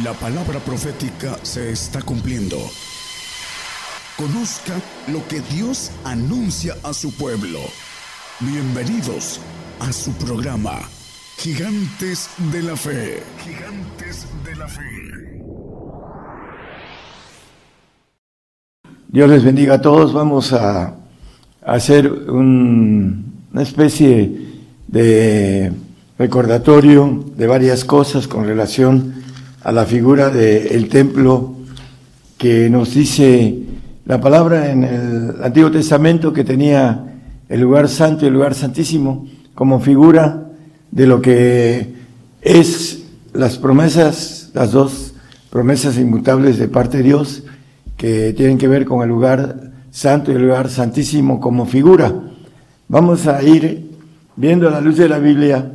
La palabra profética se está cumpliendo. Conozca lo que Dios anuncia a su pueblo. Bienvenidos a su programa, Gigantes de la Fe. Gigantes de la Fe. Dios les bendiga a todos. Vamos a hacer una especie de recordatorio de varias cosas con relación a la figura del templo que nos dice la palabra en el Antiguo Testamento que tenía el lugar santo y el lugar santísimo como figura de lo que es las promesas, las dos promesas inmutables de parte de Dios que tienen que ver con el lugar santo y el lugar santísimo como figura. Vamos a ir viendo a la luz de la Biblia,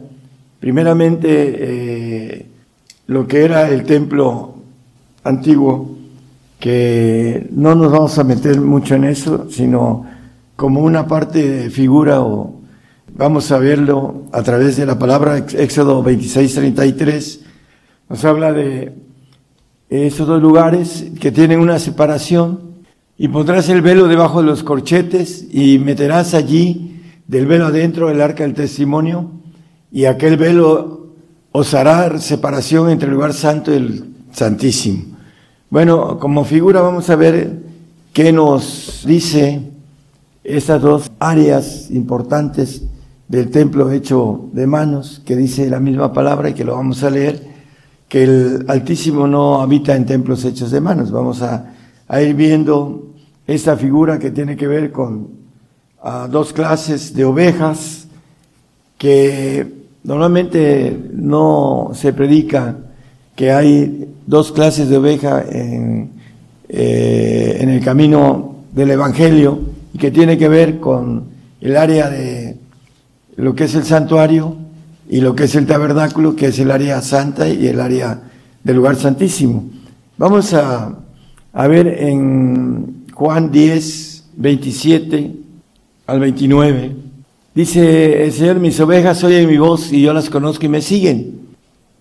primeramente, eh, lo que era el templo antiguo, que no nos vamos a meter mucho en eso, sino como una parte de figura o vamos a verlo a través de la palabra Éxodo 26, 33, nos habla de esos dos lugares que tienen una separación y pondrás el velo debajo de los corchetes y meterás allí del velo adentro el arca del testimonio y aquel velo os separación entre el lugar santo y el santísimo. Bueno, como figura vamos a ver qué nos dice estas dos áreas importantes del templo hecho de manos, que dice la misma palabra y que lo vamos a leer, que el Altísimo no habita en templos hechos de manos. Vamos a, ir viendo esta figura que tiene que ver con dos clases de ovejas que Normalmente no se predica que hay dos clases de oveja en, eh, en el camino del Evangelio y que tiene que ver con el área de lo que es el santuario y lo que es el tabernáculo, que es el área santa y el área del lugar santísimo. Vamos a, a ver en Juan 10, 27 al 29. Dice el Señor, mis ovejas oyen mi voz y yo las conozco y me siguen.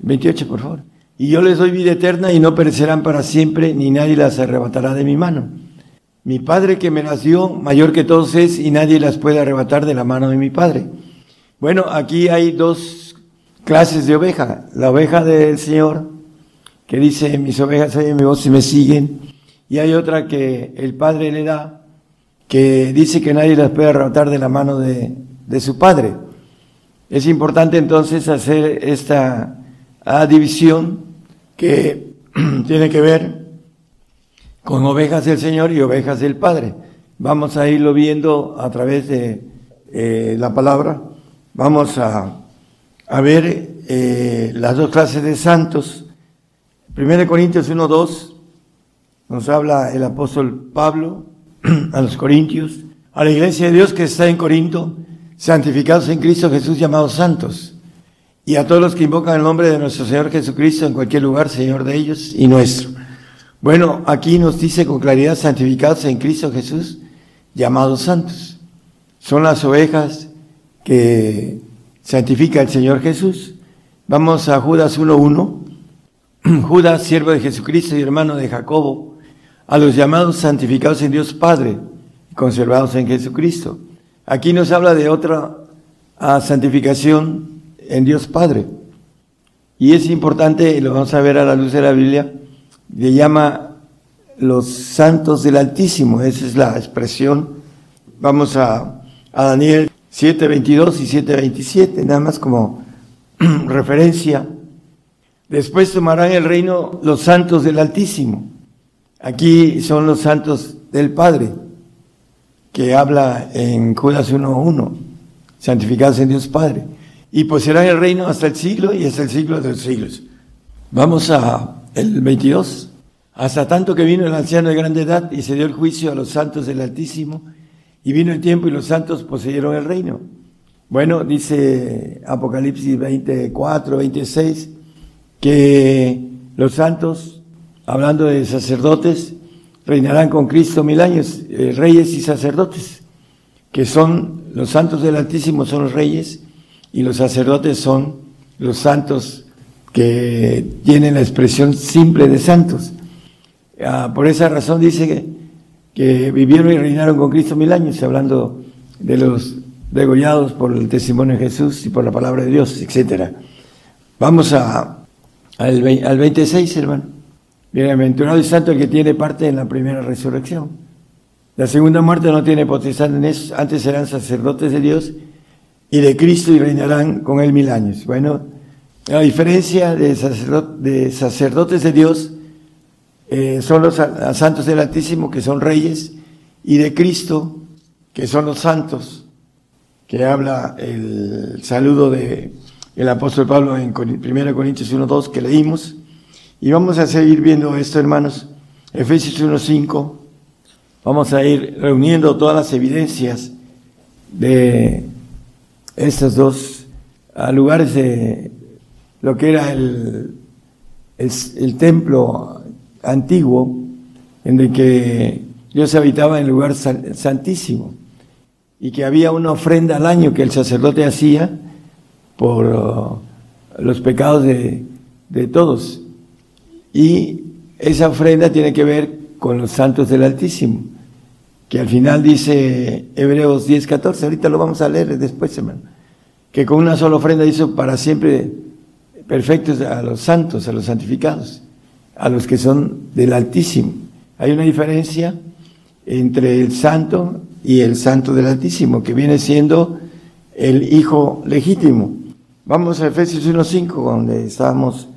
28, por favor. Y yo les doy vida eterna y no perecerán para siempre, ni nadie las arrebatará de mi mano. Mi Padre que me las dio, mayor que todos es, y nadie las puede arrebatar de la mano de mi Padre. Bueno, aquí hay dos clases de oveja. La oveja del Señor, que dice, mis ovejas oyen mi voz y me siguen. Y hay otra que el Padre le da, que dice que nadie las puede arrebatar de la mano de, de su padre. Es importante entonces hacer esta división que tiene que ver con ovejas del Señor y ovejas del Padre. Vamos a irlo viendo a través de eh, la palabra. Vamos a, a ver eh, las dos clases de santos. 1 Corintios 1, 2 nos habla el apóstol Pablo a los Corintios, a la iglesia de Dios que está en Corinto, santificados en Cristo Jesús, llamados santos, y a todos los que invocan el nombre de nuestro Señor Jesucristo en cualquier lugar, Señor de ellos y nuestro. Bueno, aquí nos dice con claridad, santificados en Cristo Jesús, llamados santos. Son las ovejas que santifica el Señor Jesús. Vamos a Judas 1.1. Judas, siervo de Jesucristo y hermano de Jacobo, a los llamados santificados en Dios Padre conservados en Jesucristo Aquí nos habla de otra ah, santificación en Dios Padre. Y es importante, lo vamos a ver a la luz de la Biblia, le llama los santos del Altísimo, esa es la expresión. Vamos a, a Daniel 7.22 y 7.27, nada más como referencia. Después tomarán el reino los santos del Altísimo. Aquí son los santos del Padre que habla en Judas 1.1, santificados en Dios Padre, y poseerán el reino hasta el siglo y hasta el siglo de los siglos. Vamos a el 22. Hasta tanto que vino el anciano de grande edad y se dio el juicio a los santos del Altísimo, y vino el tiempo y los santos poseyeron el reino. Bueno, dice Apocalipsis 24, 26, que los santos, hablando de sacerdotes, reinarán con Cristo mil años, eh, reyes y sacerdotes, que son los santos del Altísimo son los reyes y los sacerdotes son los santos que tienen la expresión simple de santos. Ah, por esa razón dice que, vivieron y reinaron con Cristo mil años, hablando de los degollados por el testimonio de Jesús y por la palabra de Dios, etcétera. Vamos a, al, al 26, hermano. Bienaventurado y santo el que tiene parte en la primera resurrección. La segunda muerte no tiene potestad en eso, antes serán sacerdotes de Dios y de Cristo y reinarán con él mil años. Bueno, la diferencia de, de sacerdotes de Dios eh, son los santos del Altísimo, que son reyes, y de Cristo, que son los santos, que habla el saludo de apóstol Pablo en 1 Corintios 1.2 que leímos. Y vamos a seguir viendo esto, hermanos. Efesios 1.5. Vamos a ir reuniendo todas las evidencias de estos dos lugares de lo que era el, el, templo antiguo, en el que Dios habitaba en el lugar santísimo y que había una ofrenda al año que el sacerdote hacía por uh, los pecados de, de todos. Y esa ofrenda tiene que ver con los santos del Altísimo, que al final dice Hebreos 10, 14, ahorita lo vamos a leer después, hermano, que con una sola ofrenda hizo para siempre perfectos a los santos, a los santificados, a los que son del Altísimo. Hay una diferencia entre el santo y el santo del Altísimo, que viene siendo el hijo legítimo. Vamos a Efesios 1.5, donde estábamos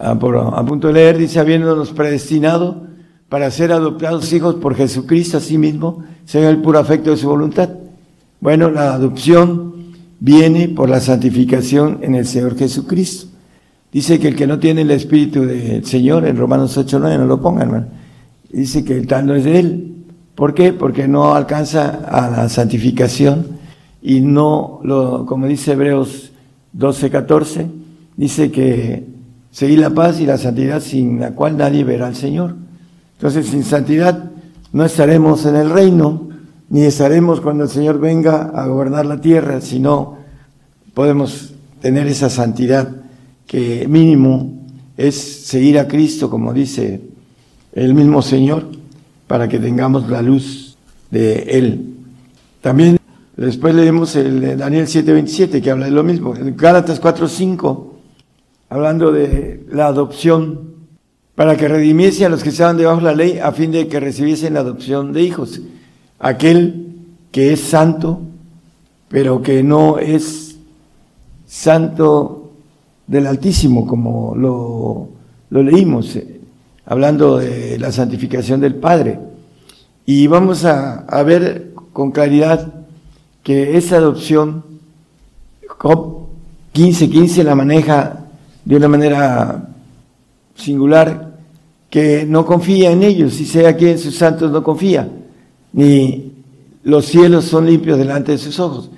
a, punto de leer, dice, habiéndonos predestinado para ser adoptados hijos por Jesucristo a sí mismo, según el puro afecto de su voluntad. Bueno, la adopción viene por la santificación en el Señor Jesucristo. Dice que el que no tiene el Espíritu del Señor, en Romanos 8.9, no lo pongan, hermano. Dice que el tal no es de Él. ¿Por qué? Porque no alcanza a la santificación y no, lo, como dice Hebreos 12.14, dice que seguir la paz y la santidad sin la cual nadie verá al Señor. Entonces, sin santidad no estaremos en el reino, ni estaremos cuando el Señor venga a gobernar la tierra, sino podemos tener esa santidad que mínimo es seguir a Cristo, como dice el mismo Señor, para que tengamos la luz de Él. También después leemos el Daniel 7:27, que habla de lo mismo. El Gálatas 4:5, hablando de la adopción, para que redimiese a los que estaban debajo de la ley, a fin de que recibiesen la adopción de hijos. Aquel que es santo, pero que no es santo del Altísimo, como lo, leímos, eh, hablando de la santificación del Padre. Y vamos a, a ver con claridad que esa adopción, COP 1515 la maneja de una manera singular, que no confía en ellos, y sea que en sus santos no confía, ni los cielos son limpios delante de sus ojos.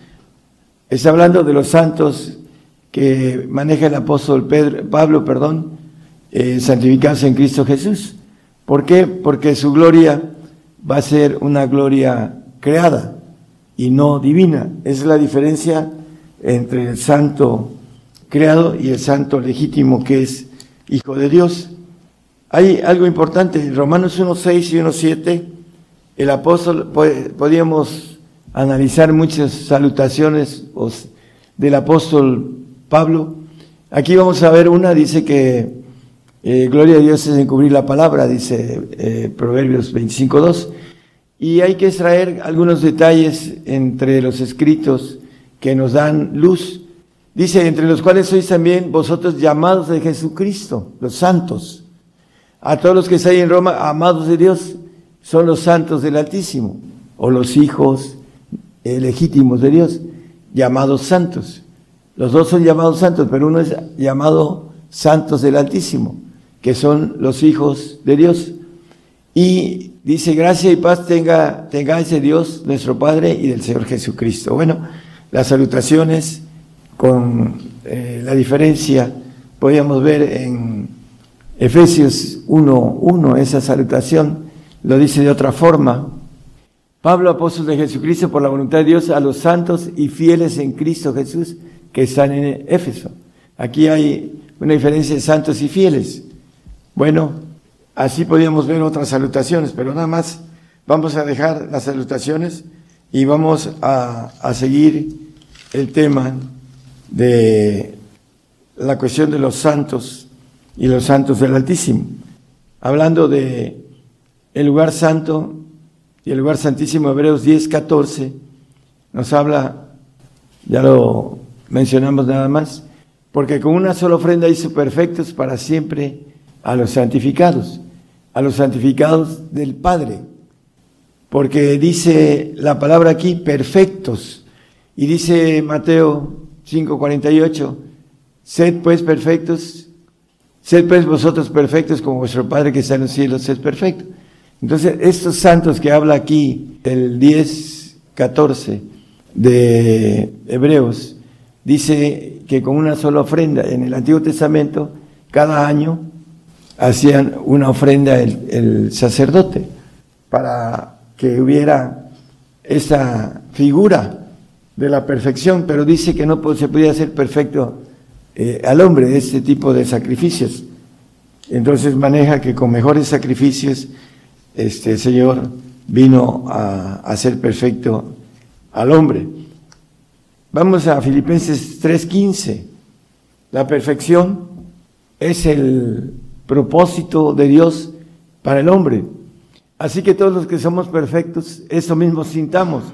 Está hablando de los santos que maneja el apóstol Pedro, Pablo, perdón, eh, santificarse en Cristo Jesús. ¿Por qué? Porque su gloria va a ser una gloria creada y no divina. Esa es la diferencia entre el santo creado y el santo legítimo que es hijo de Dios. Hay algo importante, en Romanos 1.6 y 1.7, el apóstol, podríamos analizar muchas salutaciones del apóstol Pablo. Aquí vamos a ver una, dice que eh, gloria a Dios es encubrir la palabra, dice eh, Proverbios 25.2. Y hay que extraer algunos detalles entre los escritos que nos dan luz. Dice, entre los cuales sois también vosotros llamados de Jesucristo, los santos. A todos los que estáis en Roma, amados de Dios, son los santos del Altísimo, o los hijos eh, legítimos de Dios, llamados santos. Los dos son llamados santos, pero uno es llamado santos del Altísimo, que son los hijos de Dios. Y dice, gracia y paz tenga, tenga ese Dios, nuestro Padre, y del Señor Jesucristo. Bueno, las salutaciones con eh, la diferencia, podríamos ver en Efesios 1.1, esa salutación lo dice de otra forma. Pablo, apóstol de Jesucristo, por la voluntad de Dios, a los santos y fieles en Cristo Jesús, que están en Éfeso. Aquí hay una diferencia de santos y fieles. Bueno, así podíamos ver otras salutaciones, pero nada más vamos a dejar las salutaciones y vamos a seguir el tema de la cuestión de los santos y los santos del Altísimo. Hablando de el lugar santo y el lugar santísimo, Hebreos 10, 14, nos habla, ya lo mencionamos nada más, porque con una sola ofrenda hizo perfectos para siempre a los santificados, a los santificados del Padre, porque dice la palabra aquí perfectos, y dice Mateo 5:48, sed pues perfectos, sed pues vosotros perfectos como vuestro Padre que está en los cielos es perfecto. Entonces, estos santos que habla aquí, el 10, 14 de Hebreos, dice que con una sola ofrenda en el Antiguo Testamento, cada año hacían una ofrenda el, sacerdote para que hubiera esa figura de la perfección, pero dice que no se podía hacer perfecto eh, al hombre este tipo de sacrificios. Entonces maneja que con mejores sacrificios este Señor vino a hacer perfecto al hombre. Vamos a Filipenses 3:15. La perfección es el propósito de Dios para el hombre. Así que todos los que somos perfectos, eso mismo sintamos.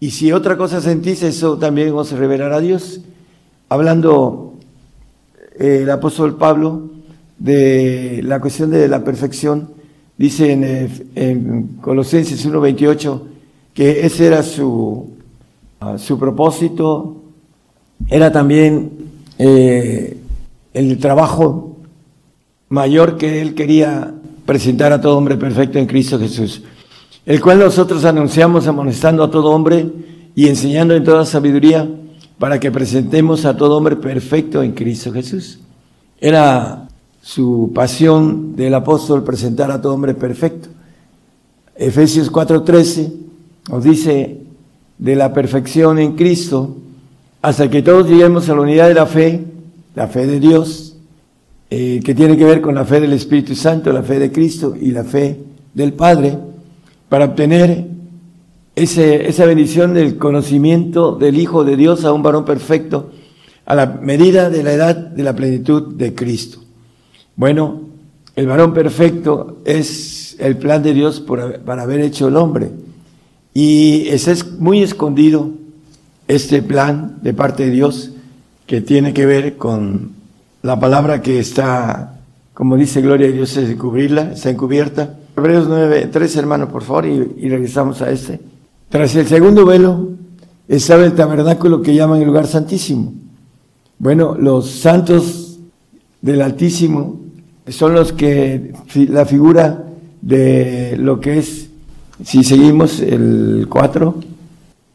Y si otra cosa sentís, eso también os revelará a Dios. Hablando eh, el apóstol Pablo de la cuestión de la perfección, Dice en, en Colosenses 1.28 que ese era su, ah, su propósito, era también eh, el trabajo mayor que él quería presentar a todo hombre perfecto en Cristo Jesús, el cual nosotros anunciamos amonestando a todo hombre y enseñando en toda sabiduría para que presentemos a todo hombre perfecto en Cristo Jesús. Era su pasión del apóstol presentar a todo hombre perfecto. Efesios 4:13 nos dice de la perfección en Cristo hasta que todos lleguemos a la unidad de la fe, la fe de Dios, eh, que tiene que ver con la fe del Espíritu Santo, la fe de Cristo y la fe del Padre, para obtener ese, esa bendición del conocimiento del Hijo de Dios a un varón perfecto, a la medida de la edad de la plenitud de Cristo. Bueno, el varón perfecto es el plan de Dios para haber hecho el hombre. Y es muy escondido este plan de parte de Dios que tiene que ver con la palabra que está, como dice Gloria a Dios, es cubrirla, está encubierta. Hebreos 9, tres hermanos, por favor, y, y regresamos a este. Tras el segundo velo estaba el tabernáculo que llaman el lugar santísimo. Bueno, los santos del Altísimo son los que la figura de lo que es, si seguimos el 4,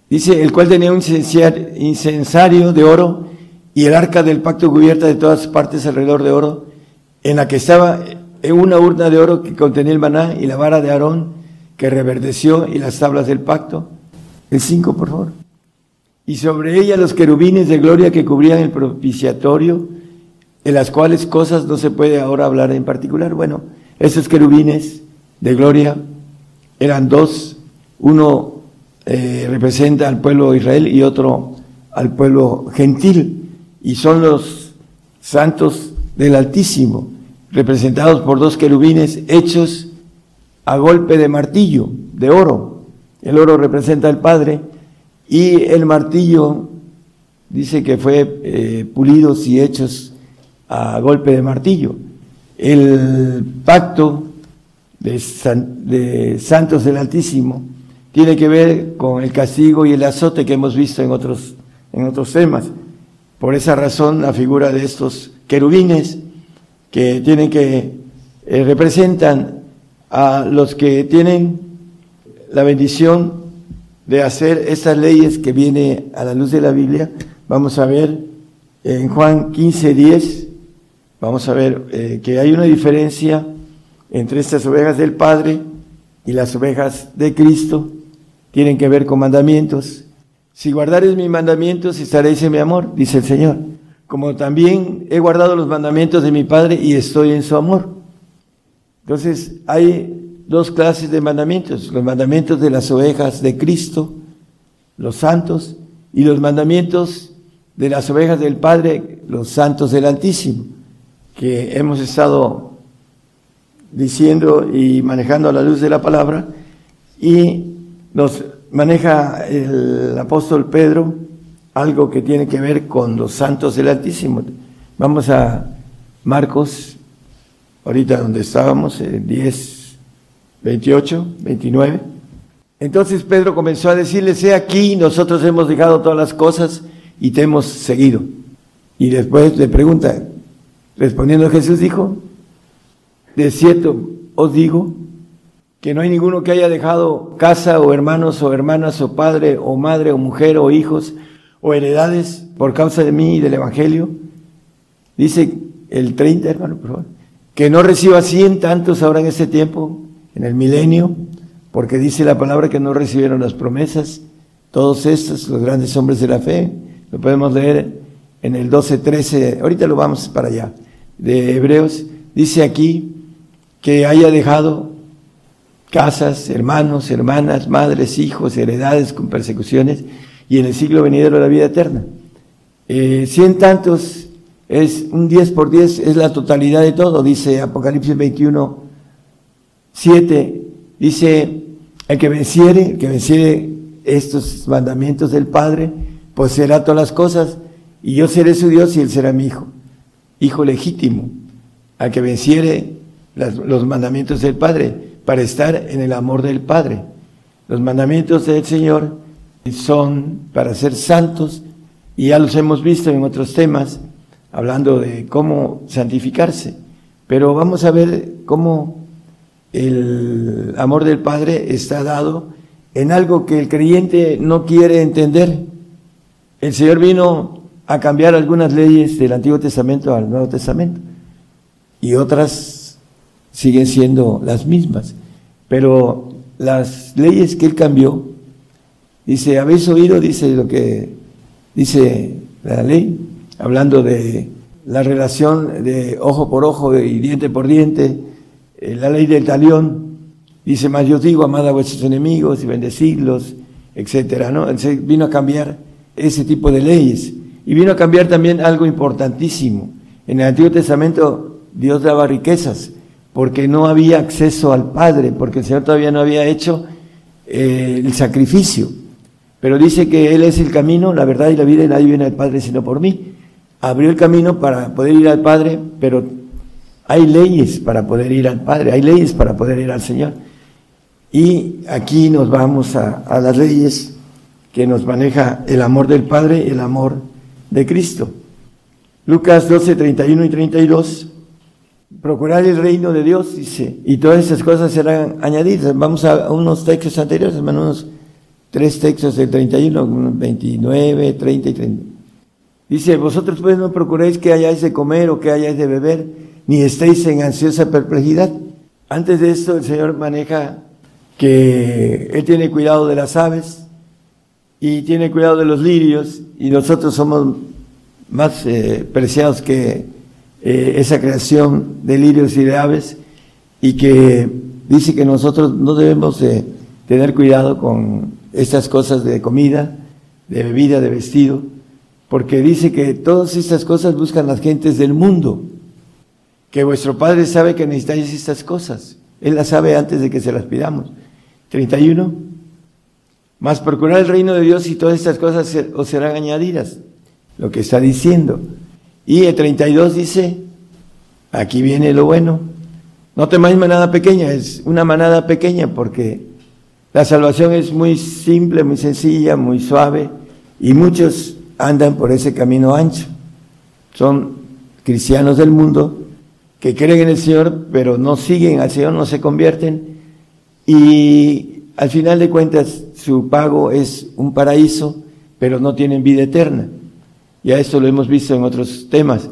dice, el cual tenía un incensario de oro y el arca del pacto cubierta de todas partes alrededor de oro, en la que estaba una urna de oro que contenía el maná y la vara de Aarón que reverdeció y las tablas del pacto. El 5, por favor. Y sobre ella los querubines de gloria que cubrían el propiciatorio, en las cuales cosas no se puede ahora hablar en particular. Bueno, esos querubines de gloria eran dos, uno eh, representa al pueblo de Israel y otro al pueblo gentil, y son los santos del Altísimo, representados por dos querubines hechos a golpe de martillo, de oro. El oro representa al Padre y el martillo dice que fue eh, pulidos y hechos a golpe de martillo. El pacto de, santos del Altísimo tiene que ver con el castigo y el azote que hemos visto en otros, en otros temas. Por esa razón, la figura de estos querubines que tienen que eh, representan a los que tienen la bendición de hacer estas leyes que viene a la luz de la Biblia. Vamos a ver en Juan 15, 10, vamos a ver eh, que hay una diferencia entre estas ovejas del Padre y las ovejas de Cristo. Tienen que ver con mandamientos. Si guardares mis mandamientos, estaréis en mi amor, dice el Señor. Como también he guardado los mandamientos de mi Padre y estoy en su amor. Entonces, hay dos clases de mandamientos, los mandamientos de las ovejas de Cristo, los santos, y los mandamientos de las ovejas del Padre, los santos del Altísimo, que hemos estado diciendo y manejando a la luz de la palabra, y nos maneja el apóstol Pedro algo que tiene que ver con los santos del Altísimo. Vamos a Marcos, ahorita donde estábamos, 10, 28, 29. Entonces Pedro comenzó a decirle, sé aquí, nosotros hemos dejado todas las cosas y te hemos seguido. Y después le pregunta, respondiendo Jesús dijo, de cierto os digo que no hay ninguno que haya dejado casa o hermanos o hermanas o padre o madre o mujer o hijos o heredades por causa de mí y del Evangelio. Dice el 30, hermano, por favor, que no reciba cien tantos ahora en este tiempo, en el milenio, porque dice la palabra que no recibieron las promesas, todos estos, los grandes hombres de la fe, lo podemos leer en el 12, 13, ahorita lo vamos para allá, de Hebreos, dice aquí que haya dejado casas, hermanos, hermanas, madres, hijos, heredades con persecuciones, y en el siglo venidero la vida eterna. Eh, cien tantos es un diez por diez, es la totalidad de todo, dice Apocalipsis 21, 7, dice, el que venciere, el que venciere estos mandamientos del Padre, será todas las cosas, y yo seré su Dios y él será mi hijo, hijo legítimo, al que venciere los mandamientos del Padre, para estar en el amor del Padre. Los mandamientos del Señor son para ser santos y ya los hemos visto en otros temas hablando de cómo santificarse. Pero vamos a ver cómo el amor del Padre está dado en algo que el creyente no quiere entender. El Señor vino a cambiar algunas leyes del Antiguo Testamento al Nuevo Testamento y otras siguen siendo las mismas. Pero las leyes que Él cambió Dice, ¿habéis oído? Dice lo que dice la ley, hablando de la relación de ojo por ojo y diente por diente, eh, la ley del talión, dice, más yo digo, amad a vuestros enemigos y bendecirlos, etcétera, ¿no? Vino a cambiar ese tipo de leyes y vino a cambiar también algo importantísimo. En el Antiguo Testamento Dios daba riquezas porque no había acceso al Padre, porque el Señor todavía no había hecho eh, el sacrificio pero dice que Él es el camino, la verdad y la vida y nadie viene al Padre sino por mí. Abrió el camino para poder ir al Padre, pero hay leyes para poder ir al Padre, hay leyes para poder ir al Señor. Y aquí nos vamos a, a las leyes que nos maneja el amor del Padre el amor de Cristo. Lucas 12, 31 y 32. Procurar el reino de Dios, dice, y todas esas cosas serán añadidas. Vamos a unos textos anteriores, hermanos tres textos del 31, 29, 30 y 30. Dice, vosotros pues no procuréis que hayáis de comer o que hayáis de beber, ni estéis en ansiosa perplejidad. Antes de esto el Señor maneja que Él tiene cuidado de las aves y tiene cuidado de los lirios y nosotros somos más eh, preciados que eh, esa creación de lirios y de aves y que dice que nosotros no debemos de tener cuidado con estas cosas de comida, de bebida, de vestido, porque dice que todas estas cosas buscan las gentes del mundo, que vuestro Padre sabe que necesitáis estas cosas, Él las sabe antes de que se las pidamos. 31. Más procurar el reino de Dios y todas estas cosas os serán añadidas, lo que está diciendo. Y el 32 dice, aquí viene lo bueno, no temáis manada pequeña, es una manada pequeña porque la salvación es muy simple, muy sencilla, muy suave y muchos andan por ese camino ancho. Son cristianos del mundo que creen en el Señor, pero no siguen al Señor, no se convierten y al final de cuentas su pago es un paraíso, pero no tienen vida eterna. Ya esto lo hemos visto en otros temas.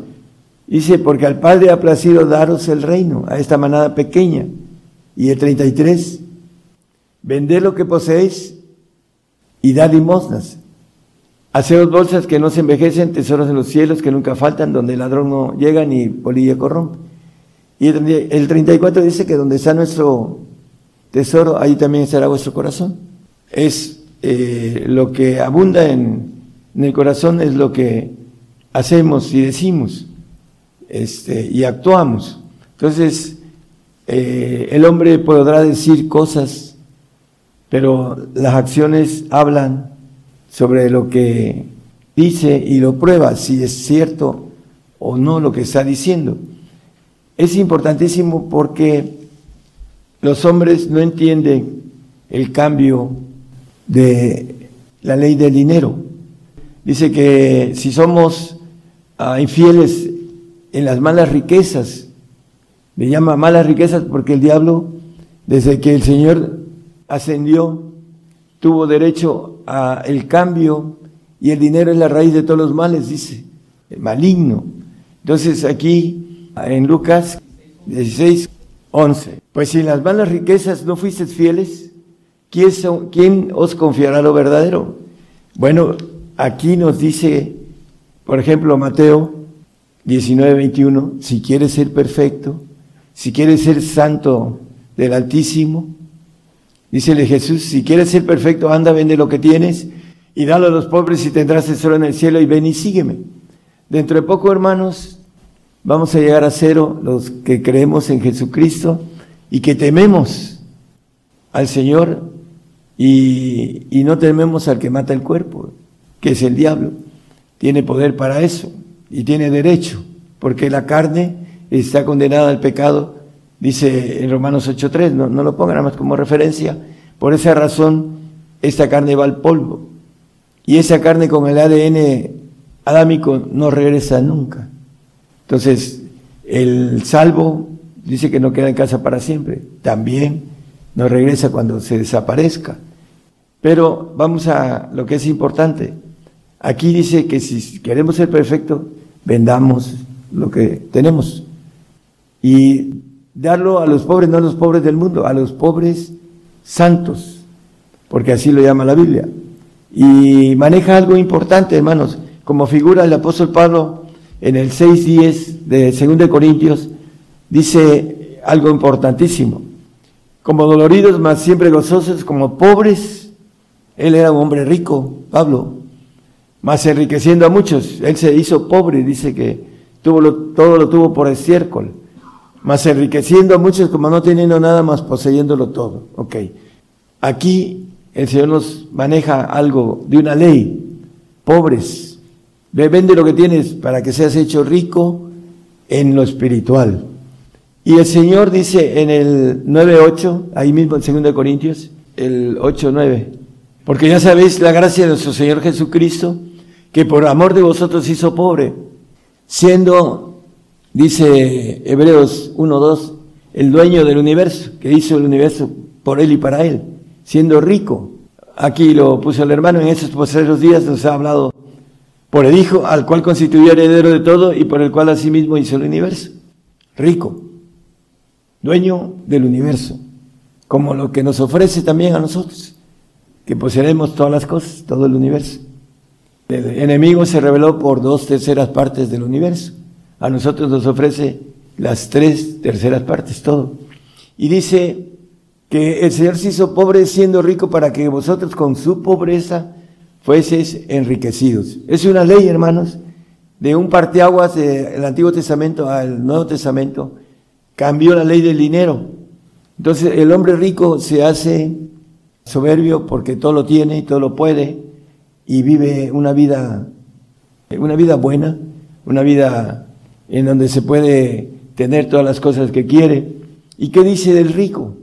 Dice, porque al Padre ha placido daros el reino, a esta manada pequeña. Y el 33, Vended lo que poseéis y dad limosnas. Hacemos bolsas que no se envejecen, tesoros en los cielos que nunca faltan, donde el ladrón no llega ni polilla corrompe. Y el 34 dice que donde está nuestro tesoro, ahí también estará vuestro corazón. Es eh, lo que abunda en, el corazón, es lo que hacemos y decimos este, y actuamos. Entonces, eh, el hombre podrá decir cosas, pero las acciones hablan sobre lo que dice y lo prueba, si es cierto o no lo que está diciendo. Es importantísimo porque los hombres no entienden el cambio de la ley del dinero. Dice que si somos ah, infieles en las malas riquezas, le llama malas riquezas porque el diablo, desde que el Señor ascendió, tuvo derecho a el cambio y el dinero es la raíz de todos los males, dice, el maligno. Entonces aquí en Lucas 16, 11. Pues si en las malas riquezas no fuisteis fieles, ¿quién, ¿quién os confiará lo verdadero? Bueno, aquí nos dice, por ejemplo, Mateo 19, 21, si quieres ser perfecto, si quieres ser santo del Altísimo, dícele Jesús, si quieres ser perfecto, anda, vende lo que tienes y dalo a los pobres y tendrás tesoro en el cielo y ven y sígueme. Dentro de poco, hermanos, vamos a llegar a cero los que creemos en Jesucristo y que tememos al Señor y, no tememos al que mata el cuerpo, que es el diablo. Tiene poder para eso y tiene derecho, porque la carne está condenada al pecado, dice en Romanos 8.3, no, no lo pongan nada más como referencia. Por esa razón, esta carne va al polvo. Y esa carne con el ADN adámico no regresa nunca. Entonces, el salvo dice que no queda en casa para siempre, también no regresa cuando se desaparezca. Pero vamos a lo que es importante. Aquí dice que si queremos ser perfectos, vendamos lo que tenemos y darlo a los pobres, no a los pobres del mundo, a los pobres santos, porque así lo llama la Biblia. Y maneja algo importante, hermanos, como figura el apóstol Pablo en el 6.10 de 2 Corintios, dice algo importantísimo. Como doloridos, mas siempre gozosos, como pobres. Él era un hombre rico, Pablo, más enriqueciendo a muchos. Él se hizo pobre, dice que tuvo todo lo tuvo por estiércol, más enriqueciendo a muchos como no teniendo nada más poseyéndolo todo. Ok. Aquí el Señor nos maneja algo de una ley. Pobres, vende lo que tienes para que seas hecho rico en lo espiritual. Y el Señor dice en el 9.8, ahí mismo en 2 Corintios, el 8.9, porque ya sabéis la gracia de nuestro Señor Jesucristo, que por amor de vosotros hizo pobre, siendo, dice Hebreos 1.2, el dueño del universo, que hizo el universo por él y para él, siendo rico. Aquí lo puso el hermano, en esos posteriores días nos ha hablado por el Hijo, al cual constituyó heredero de todo y por el cual asimismo hizo el universo. Rico, dueño del universo, como lo que nos ofrece también a nosotros, que poseeremos todas las cosas, todo el universo. El enemigo se reveló por dos terceras partes del universo. A nosotros nos ofrece las tres terceras partes, todo. Y dice que el Señor se hizo pobre siendo rico para que vosotros con su pobreza fueses enriquecidos. Es una ley, hermanos, de un parteaguas del Antiguo Testamento al Nuevo Testamento, cambió la ley del dinero. Entonces el hombre rico se hace soberbio porque todo lo tiene y todo lo puede y vive una vida, una vida buena, una vida en donde se puede tener todas las cosas que quiere. ¿Y qué dice del rico?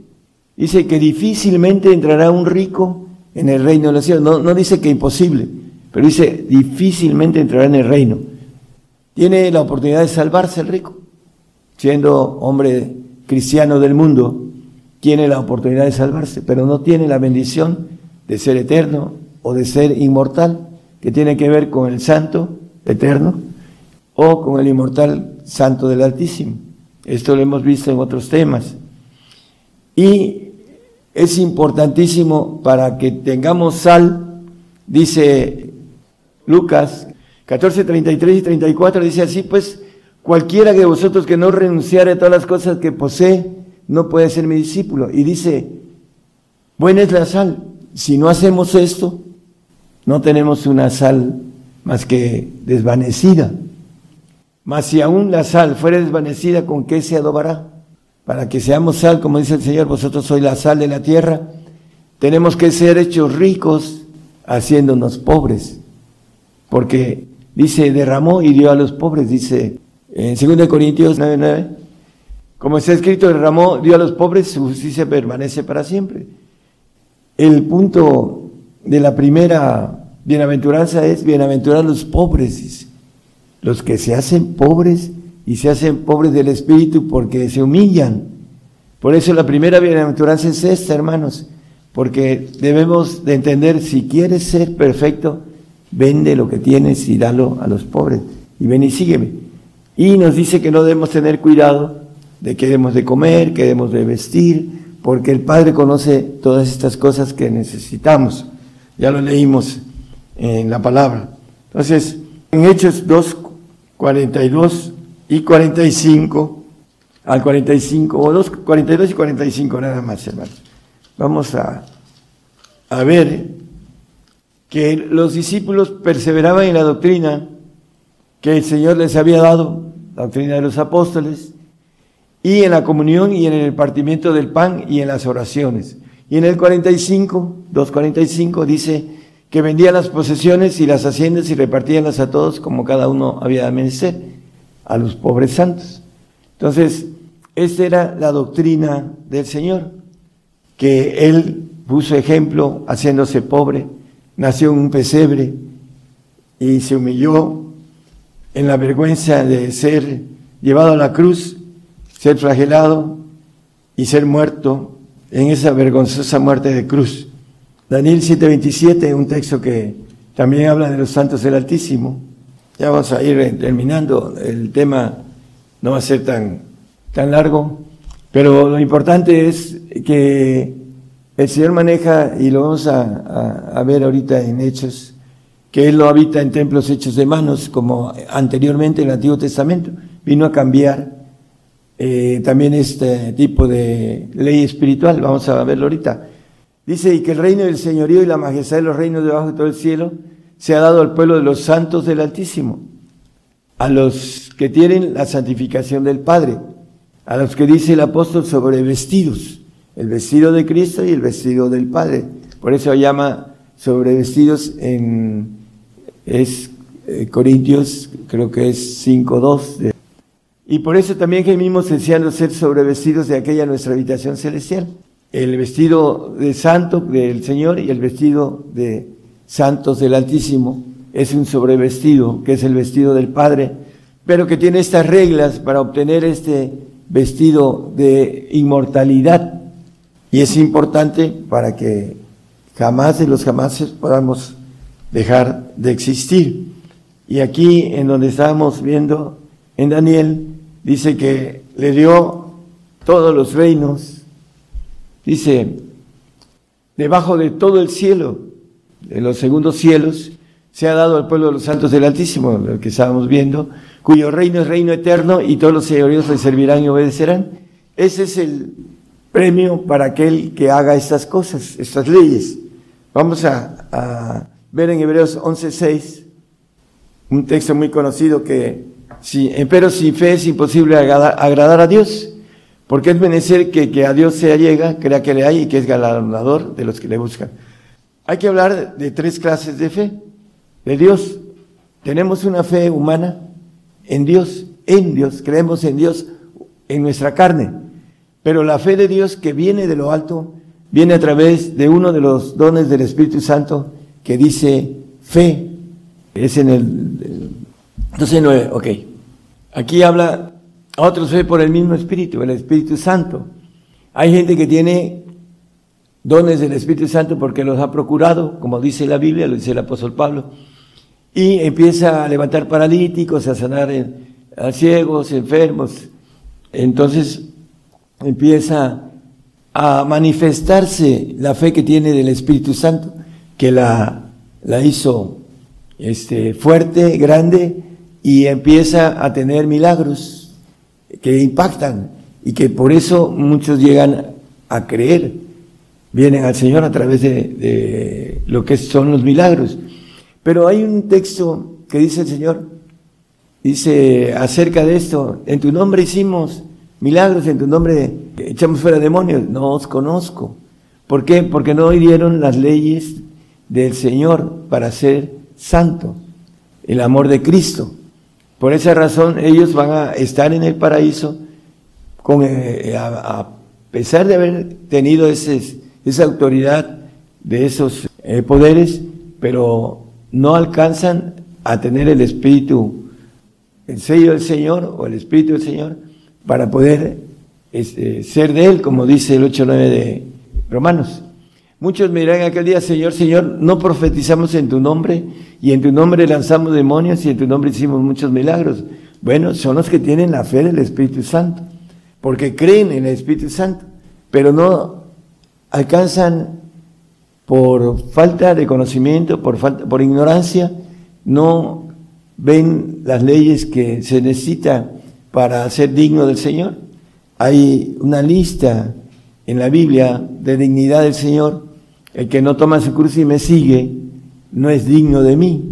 Dice que difícilmente entrará un rico en el reino de los cielos. No, no dice que imposible, pero dice difícilmente entrará en el reino. Tiene la oportunidad de salvarse el rico, siendo hombre cristiano del mundo, tiene la oportunidad de salvarse, pero no tiene la bendición de ser eterno o de ser inmortal, que tiene que ver con el santo eterno o con el inmortal santo del Altísimo. Esto lo hemos visto en otros temas. Y es importantísimo para que tengamos sal, dice Lucas 14, 33 y 34 dice así, pues cualquiera de vosotros que no renunciare a todas las cosas que posee, no puede ser mi discípulo. Y dice, buena es la sal. Si no hacemos esto, no tenemos una sal más que desvanecida. Mas si aún la sal fuera desvanecida, ¿con qué se adobará? Para que seamos sal, como dice el Señor, vosotros sois la sal de la tierra, tenemos que ser hechos ricos haciéndonos pobres. Porque dice, derramó y dio a los pobres, dice en 2 Corintios 9:9, como está escrito, derramó, dio a los pobres, su justicia permanece para siempre. El punto de la primera bienaventuranza es bienaventurar los pobres, dice los que se hacen pobres y se hacen pobres del espíritu porque se humillan. Por eso la primera bienaventuranza es esta, hermanos, porque debemos de entender, si quieres ser perfecto, vende lo que tienes y dalo a los pobres. Y ven y sígueme. Y nos dice que no debemos tener cuidado de qué debemos de comer, qué debemos de vestir, porque el Padre conoce todas estas cosas que necesitamos. Ya lo leímos en la palabra. Entonces, en Hechos 2, 42 y 45, al 45, o 2, 42 y 45 nada más, hermanos. Vamos a, a ver que los discípulos perseveraban en la doctrina que el Señor les había dado, la doctrina de los apóstoles, y en la comunión y en el partimiento del pan y en las oraciones. Y en el 45, 2.45 dice, que vendían las posesiones y las haciendas y repartíanlas a todos como cada uno había de menester, a los pobres santos. Entonces, esta era la doctrina del Señor, que Él puso ejemplo haciéndose pobre, nació en un pesebre y se humilló en la vergüenza de ser llevado a la cruz, ser flagelado y ser muerto en esa vergonzosa muerte de cruz. Daniel 7:27, un texto que también habla de los santos del Altísimo. Ya vamos a ir terminando, el tema no va a ser tan, tan largo, pero lo importante es que el Señor maneja, y lo vamos a, ver ahorita en Hechos, que Él lo habita en templos hechos de manos, como anteriormente en el Antiguo Testamento. Vino a cambiar eh, también este tipo de ley espiritual, vamos a verlo ahorita. Dice, y que el reino del señorío y la majestad de los reinos debajo de todo el cielo se ha dado al pueblo de los santos del Altísimo, a los que tienen la santificación del Padre, a los que dice el apóstol sobre vestidos, el vestido de Cristo y el vestido del Padre. Por eso llama sobre vestidos en es eh, Corintios, creo que es 5.2. Y por eso también gemimos deseando ser sobrevestidos de aquella nuestra habitación celestial el vestido de santo del Señor y el vestido de santos del Altísimo es un sobrevestido, que es el vestido del Padre, pero que tiene estas reglas para obtener este vestido de inmortalidad. Y es importante para que jamás de los jamases podamos dejar de existir. Y aquí, en donde estábamos viendo, en Daniel, dice que le dio todos los reinos Dice, debajo de todo el cielo, de los segundos cielos, se ha dado al pueblo de los santos del Altísimo, lo que estábamos viendo, cuyo reino es reino eterno y todos los señoríos le servirán y obedecerán. Ese es el premio para aquel que haga estas cosas, estas leyes. Vamos a, ver en Hebreos 11.6, un texto muy conocido que, si, pero sin fe es imposible agradar a Dios porque es menester que, a Dios se llega, crea que le hay y que es galardonador de los que le buscan. Hay que hablar de tres clases de fe. De Dios. Tenemos una fe humana en Dios, en Dios. Creemos en Dios en nuestra carne. Pero la fe de Dios que viene de lo alto, viene a través de uno de los dones del Espíritu Santo que dice fe. Es en el... Entonces, no, ok. Aquí habla otros fe por el mismo Espíritu, el Espíritu Santo. Hay gente que tiene dones del Espíritu Santo porque los ha procurado, como dice la Biblia, lo dice el apóstol Pablo, y empieza a levantar paralíticos, a sanar a ciegos, enfermos. Entonces empieza a manifestarse la fe que tiene del Espíritu Santo, que la, la hizo este, fuerte, grande, y empieza a tener milagros que impactan y que por eso muchos llegan a creer, vienen al Señor a través de, lo que son los milagros. Pero hay un texto que dice el Señor, dice acerca de esto, en tu nombre hicimos milagros, en tu nombre echamos fuera demonios, no os conozco. ¿Por qué? Porque no hirieron las leyes del Señor para ser santo, el amor de Cristo. Por esa razón ellos van a estar en el paraíso con, eh, a, pesar de haber tenido ese, esa autoridad de esos eh, poderes, pero no alcanzan a tener el Espíritu, el sello del Señor o el Espíritu del Señor para poder este, ser de Él, como dice el 8.9 de Romanos. Muchos me dirán aquel día, Señor, Señor, no profetizamos en tu nombre y en tu nombre lanzamos demonios y en tu nombre hicimos muchos milagros. Bueno, son los que tienen la fe del Espíritu Santo, porque creen en el Espíritu Santo, pero no alcanzan por falta de conocimiento, por falta, por ignorancia, no ven las leyes que se necesita para ser digno del Señor. Hay una lista en la Biblia de dignidad del Señor el que no toma su cruz y me sigue no es digno de mí.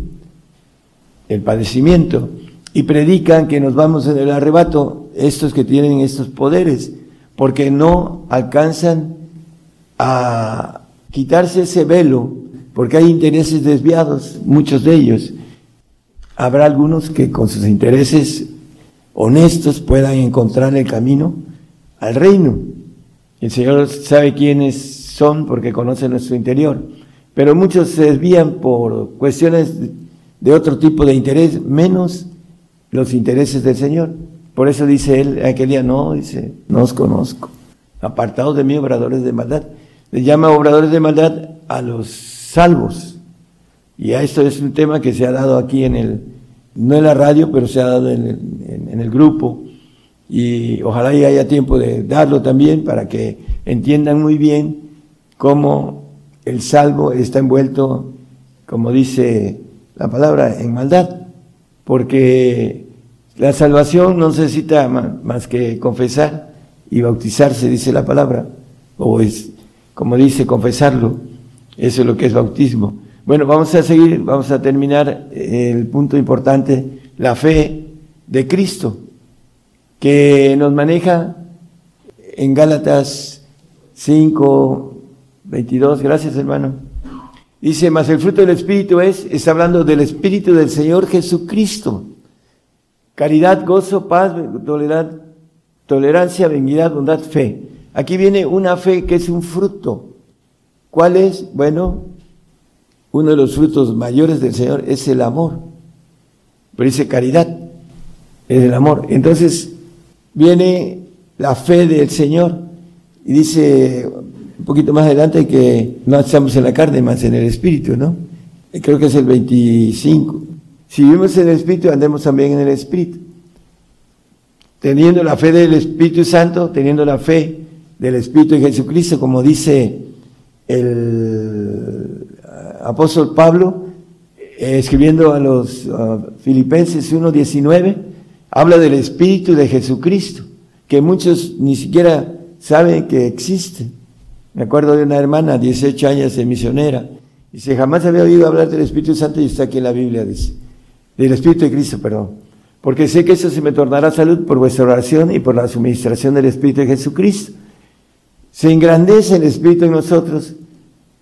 El padecimiento. Y predican que nos vamos en el arrebato, estos que tienen estos poderes, porque no alcanzan a quitarse ese velo, porque hay intereses desviados, muchos de ellos. Habrá algunos que con sus intereses honestos puedan encontrar el camino al reino. El Señor sabe quiénes son porque conocen nuestro interior. Pero muchos se desvían por cuestiones de otro tipo de interés, menos los intereses del Señor. Por eso dice él, aquel día no, dice, no os conozco. Apartados de mí, obradores de maldad. Le llama obradores de maldad a los salvos. Y a esto es un tema que se ha dado aquí en el, no en la radio, pero se ha dado en el, en el grupo. Y ojalá haya tiempo de darlo también para que entiendan muy bien cómo el salvo está envuelto, como dice la palabra, en maldad, porque la salvación no necesita más que confesar y bautizarse, dice la palabra, o es, como dice, confesarlo, eso es lo que es bautismo. Bueno, vamos a seguir, vamos a terminar el punto importante, la fe de Cristo, que nos maneja en Gálatas 5, 22, gracias hermano. Dice, más el fruto del Espíritu es, está hablando del Espíritu del Señor Jesucristo. Caridad, gozo, paz, tolerancia, benignidad, bondad, fe. Aquí viene una fe que es un fruto. ¿Cuál es? Bueno, uno de los frutos mayores del Señor es el amor. Pero dice caridad, es el amor. Entonces viene la fe del Señor y dice un poquito más adelante que no estamos en la carne, más en el espíritu, ¿no? Creo que es el 25. Si vivimos en el espíritu, andemos también en el espíritu. Teniendo la fe del Espíritu Santo, teniendo la fe del Espíritu de Jesucristo, como dice el apóstol Pablo, eh, escribiendo a los Filipenses 1.19, habla del Espíritu de Jesucristo, que muchos ni siquiera saben que existe. Me acuerdo de una hermana, 18 años de misionera. Dice, jamás había oído hablar del Espíritu Santo y está aquí en la Biblia, dice. Del Espíritu de Cristo, perdón. Porque sé que eso se me tornará salud por vuestra oración y por la suministración del Espíritu de Jesucristo. Se engrandece el Espíritu en nosotros,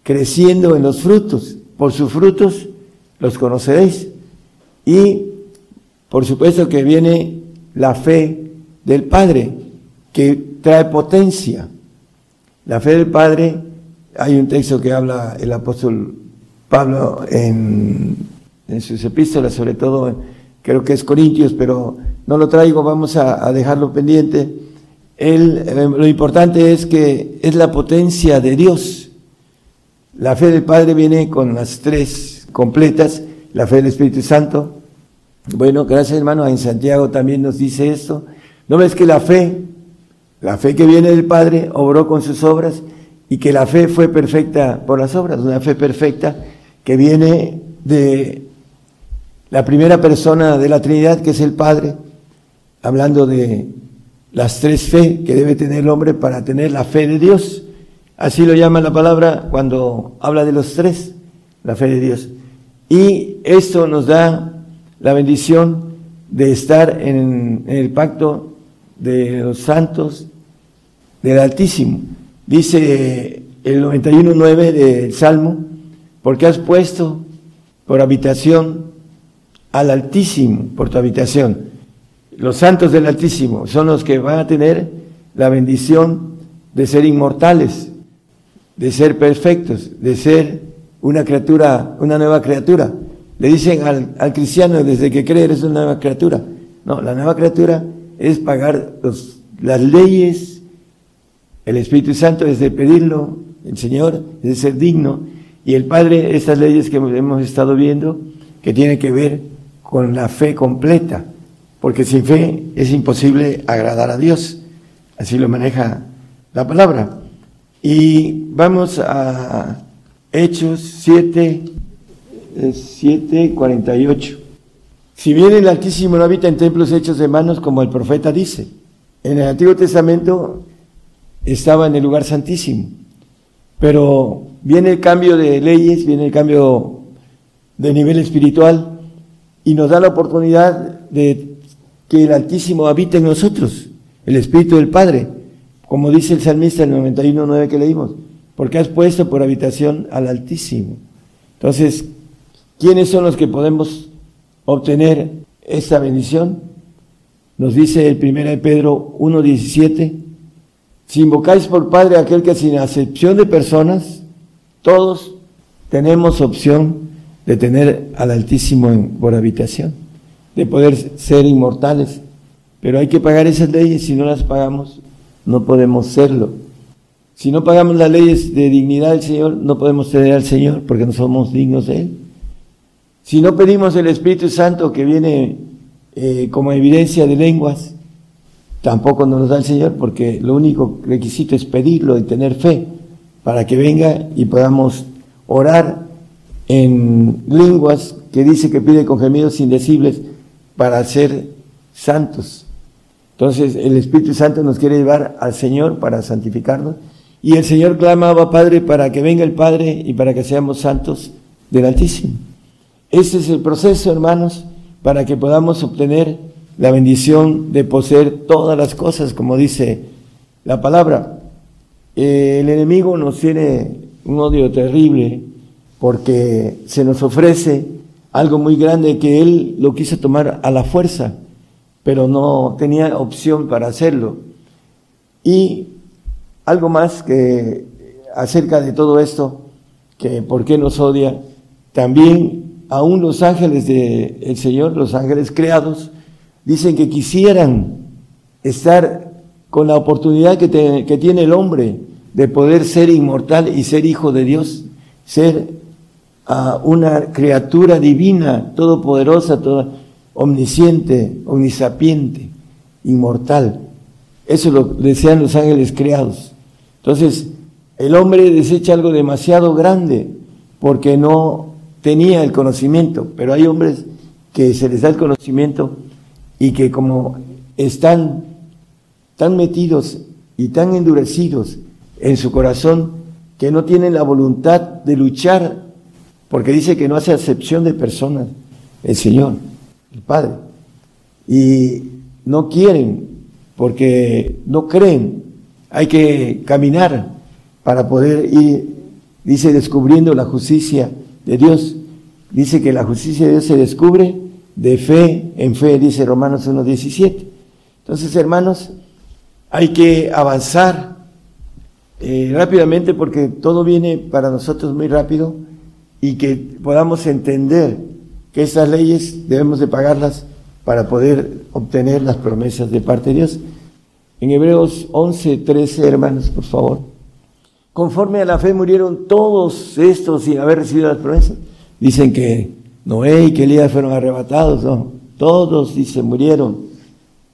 creciendo en los frutos. Por sus frutos los conoceréis. Y, por supuesto, que viene la fe del Padre, que trae potencia. La fe del Padre, hay un texto que habla el apóstol Pablo en, sus epístolas, sobre todo creo que es Corintios, pero no lo traigo, vamos a, dejarlo pendiente. Él, eh, lo importante es que es la potencia de Dios. La fe del Padre viene con las tres completas, la fe del Espíritu Santo. Bueno, gracias hermano, en Santiago también nos dice esto. ¿No ves que la fe la fe que viene del Padre obró con sus obras y que la fe fue perfecta por las obras, una fe perfecta que viene de la primera persona de la Trinidad, que es el Padre, hablando de las tres fe que debe tener el hombre para tener la fe de Dios. Así lo llama la palabra cuando habla de los tres, la fe de Dios. Y esto nos da la bendición de estar en, el pacto de los santos del Altísimo. Dice el 91.9 del Salmo, porque has puesto por habitación al Altísimo, por tu habitación. Los santos del Altísimo son los que van a tener la bendición de ser inmortales, de ser perfectos, de ser una criatura, una nueva criatura. Le dicen al, al cristiano desde que cree eres una nueva criatura. No, la nueva criatura es pagar las leyes, el Espíritu Santo es de pedirlo, el Señor es de ser digno, y el Padre, estas leyes que hemos estado viendo, que tienen que ver con la fe completa, porque sin fe es imposible agradar a Dios. Así lo maneja la palabra. Y vamos a Hechos 7, 7, 48. Si bien el Altísimo no habita en templos hechos de manos, como el profeta dice, en el Antiguo Testamento estaba en el lugar santísimo, pero viene el cambio de leyes, viene el cambio de nivel espiritual y nos da la oportunidad de que el Altísimo habite en nosotros, el Espíritu del Padre, como dice el salmista en el 91.9 que leímos, porque has puesto por habitación al Altísimo. Entonces, ¿quiénes son los que podemos obtener esta bendición? Nos dice el 1 de Pedro 1.17, si invocáis por Padre aquel que sin acepción de personas, todos tenemos opción de tener al Altísimo por habitación, de poder ser inmortales, pero hay que pagar esas leyes, si no las pagamos, no podemos serlo. Si no pagamos las leyes de dignidad del Señor, no podemos tener al Señor porque no somos dignos de Él. Si no pedimos el Espíritu Santo que viene eh, como evidencia de lenguas, tampoco nos da el Señor porque lo único requisito es pedirlo y tener fe para que venga y podamos orar en lenguas que dice que pide con gemidos indecibles para ser santos. Entonces el Espíritu Santo nos quiere llevar al Señor para santificarnos y el Señor clamaba Padre para que venga el Padre y para que seamos santos del Altísimo. Ese es el proceso, hermanos, para que podamos obtener la bendición de poseer todas las cosas, como dice la palabra. El enemigo nos tiene un odio terrible porque se nos ofrece algo muy grande que él lo quiso tomar a la fuerza, pero no tenía opción para hacerlo. Y algo más que acerca de todo esto, que por qué nos odia, también aún los ángeles del Señor, los ángeles creados, dicen que quisieran estar con la oportunidad que, tiene el hombre de poder ser inmortal y ser hijo de Dios, ser uh, una criatura divina, todopoderosa, toda, omnisciente, omnisapiente, inmortal. Eso lo desean los ángeles creados. Entonces, el hombre desecha algo demasiado grande porque no tenía el conocimiento, pero hay hombres que se les da el conocimiento y que como están tan metidos y tan endurecidos en su corazón que no tienen la voluntad de luchar, porque dice que no hace acepción de personas, el Señor, el Padre, y no quieren porque no creen, hay que caminar para poder ir, dice, descubriendo la justicia de Dios. Dice que la justicia de Dios se descubre de fe en fe, dice Romanos 1.17. Entonces, hermanos, hay que avanzar eh, rápidamente porque todo viene para nosotros muy rápido y que podamos entender que estas leyes debemos de pagarlas para poder obtener las promesas de parte de Dios. En Hebreos 11.13, hermanos, por favor. Conforme a la fe murieron todos estos sin haber recibido las promesas. Dicen que Noé y que Elías fueron arrebatados, no. Todos, dice, murieron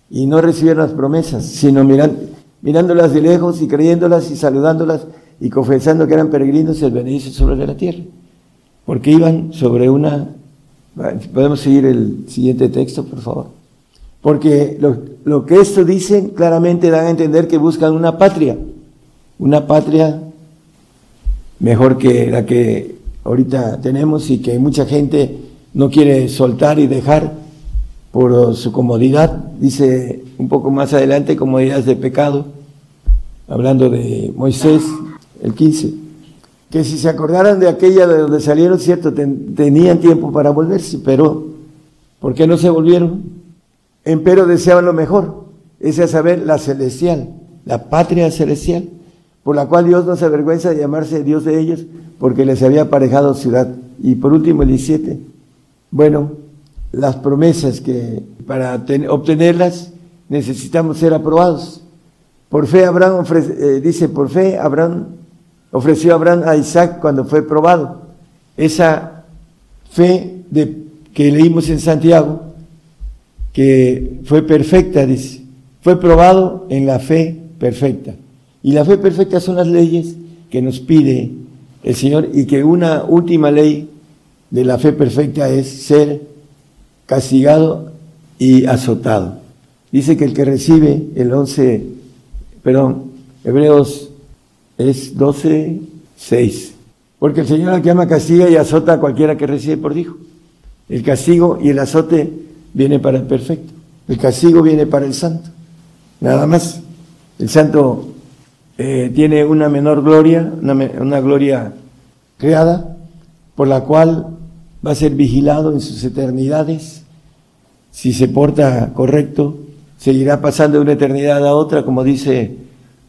y no recibieron las promesas, sino mirándolas de lejos y creyéndolas y saludándolas y confesando que eran peregrinos y el beneficio sobre la tierra. Porque iban sobre una Podemos seguir el siguiente texto, por favor. Porque lo, lo que esto dice claramente da a entender que buscan una patria, una patria mejor que la que ahorita tenemos y que mucha gente no quiere soltar y dejar por su comodidad, dice un poco más adelante, comodidades de pecado, hablando de Moisés, el 15, que si se acordaran de aquella de donde salieron, cierto, tenían tiempo para volverse, pero ¿por qué no se volvieron? Empero deseaban lo mejor, ese es saber la celestial, la patria celestial, por la cual Dios no se avergüenza de llamarse Dios de ellos, porque les había aparejado ciudad. Y por último, el 17, bueno, las promesas que para obtenerlas necesitamos ser aprobados. Por fe Abraham eh, dice, por fe Abraham ofreció a Abraham a Isaac cuando fue probado. Esa fe de, que leímos en Santiago, que fue perfecta, dice, fue probado en la fe perfecta. Y la fe perfecta son las leyes que nos pide el Señor y que una última ley de la fe perfecta es ser castigado y azotado. Dice que el que recibe el 11, perdón, Hebreos es 12, 6. Porque el Señor al que ama castiga y azota a cualquiera que recibe por hijo. El castigo y el azote viene para el perfecto. El castigo viene para el santo. Nada más. El santo eh, tiene una menor gloria, una, una gloria creada, por la cual va a ser vigilado en sus eternidades. Si se porta correcto, seguirá pasando de una eternidad a otra, como dice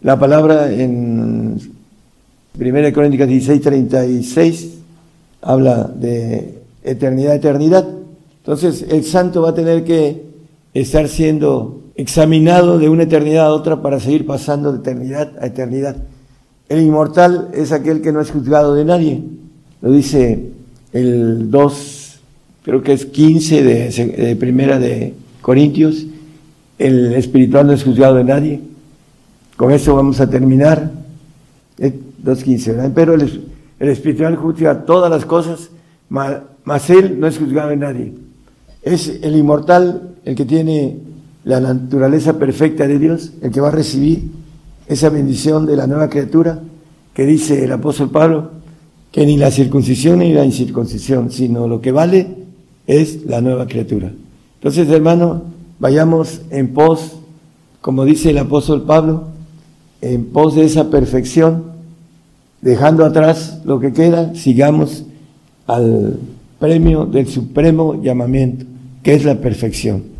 la palabra en 1 Crónicas 16, 36, habla de eternidad, eternidad. Entonces el santo va a tener que estar siendo examinado de una eternidad a otra para seguir pasando de eternidad a eternidad. El inmortal es aquel que no es juzgado de nadie. Lo dice el 2, creo que es 15 de, primera de Corintios. El espiritual no es juzgado de nadie. Con eso vamos a terminar. 2.15, Pero el, espiritual juzga todas las cosas, mas él no es juzgado de nadie. Es el inmortal el que tiene la naturaleza perfecta de Dios, el que va a recibir esa bendición de la nueva criatura que dice el apóstol Pablo, que ni la circuncisión ni la incircuncisión, sino lo que vale es la nueva criatura. Entonces, hermano, vayamos en pos, como dice el apóstol Pablo, en pos de esa perfección, dejando atrás lo que queda, sigamos al premio del supremo llamamiento, que es la perfección.